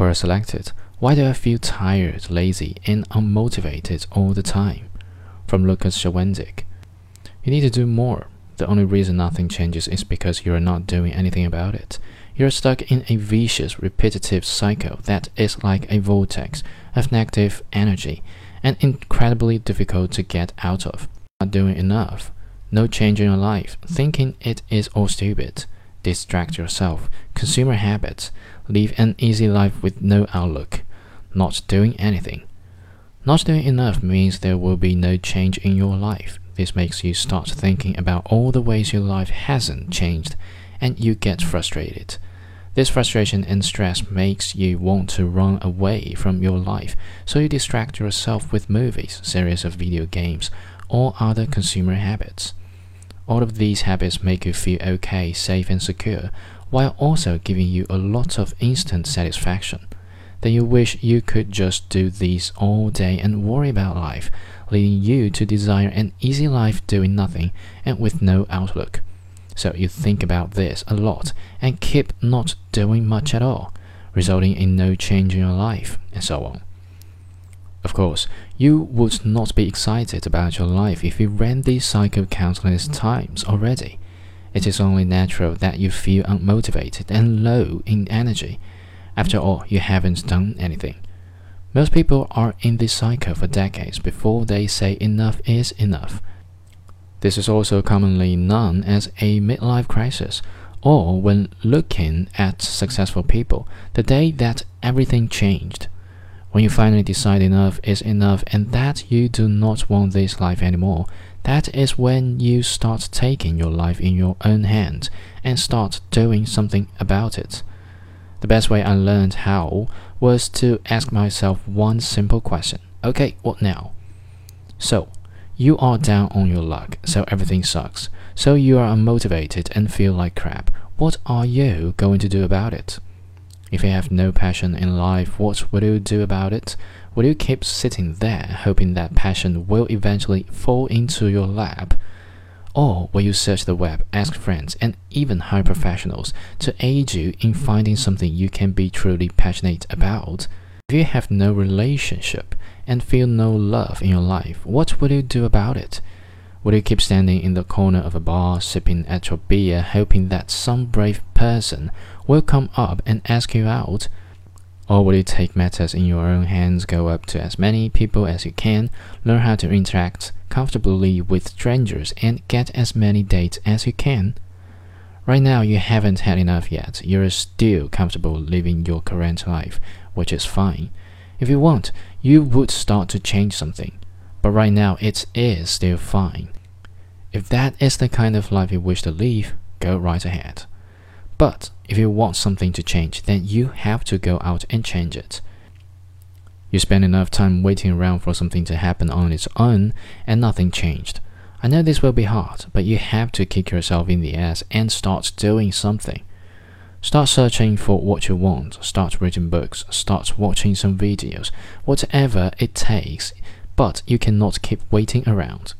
Quora selected, Why do I feel tired, lazy, and unmotivated all the time? From Lucas Shawendik. You need to do more. The only reason nothing changes is because you are not doing anything about it. You are stuck in a vicious, repetitive cycle that is like a vortex of negative energy and incredibly difficult to get out of. Not doing enough. No change in your life. Thinking it is all stupid. Distract yourself. Consumer habits. Live an easy life with no outlook. Not doing anything. Not doing enough means there will be no change in your life. This makes you start thinking about all the ways your life hasn't changed and you get frustrated. This frustration and stress makes you want to run away from your life, so you distract yourself with movies, series of video games, or other consumer habits. All of these habits make you feel okay, safe, and secure, while also giving you a lot of instant satisfaction. Then you wish you could just do these all day and worry about life, leading you to desire an easy life doing nothing and with no outlook. So you think about this a lot and keep not doing much at all, resulting in no change in your life, and so on. Of course, you would not be excited about your life if you ran this cycle countless times already. It is only natural that you feel unmotivated and low in energy. After all, you haven't done anything. Most people are in this cycle for decades before they say enough is enough. This is also commonly known as a midlife crisis, or when looking at successful people, the day that everything changed. When you finally decide enough is enough and that you do not want this life anymore, that is when you start taking your life in your own hands and start doing something about it. The best way I learned how was to ask myself one simple question Okay, what now? So, you are down on your luck, so everything sucks. So you are unmotivated and feel like crap. What are you going to do about it? If you have no passion in life, what will you do about it? Will you keep sitting there hoping that passion will eventually fall into your lap? Or will you search the web, ask friends, and even hire professionals to aid you in finding something you can be truly passionate about? If you have no relationship and feel no love in your life, what will you do about it? Will you keep standing in the corner of a bar, sipping at your beer, hoping that some brave person will come up and ask you out? Or will you take matters in your own hands, go up to as many people as you can, learn how to interact comfortably with strangers, and get as many dates as you can? Right now, you haven't had enough yet. You're still comfortable living your current life, which is fine. If you want, you would start to change something. But right now, it is still fine. If that is the kind of life you wish to live, go right ahead. But if you want something to change, then you have to go out and change it. You spend enough time waiting around for something to happen on its own, and nothing changed. I know this will be hard, but you have to kick yourself in the ass and start doing something. Start searching for what you want, start reading books, start watching some videos, whatever it takes, but you cannot keep waiting around.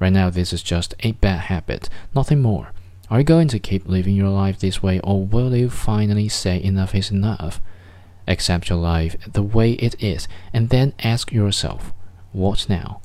Right now, this is just a bad habit, nothing more. Are you going to keep living your life this way, or will you finally say enough is enough? Accept your life the way it is, and then ask yourself, what now?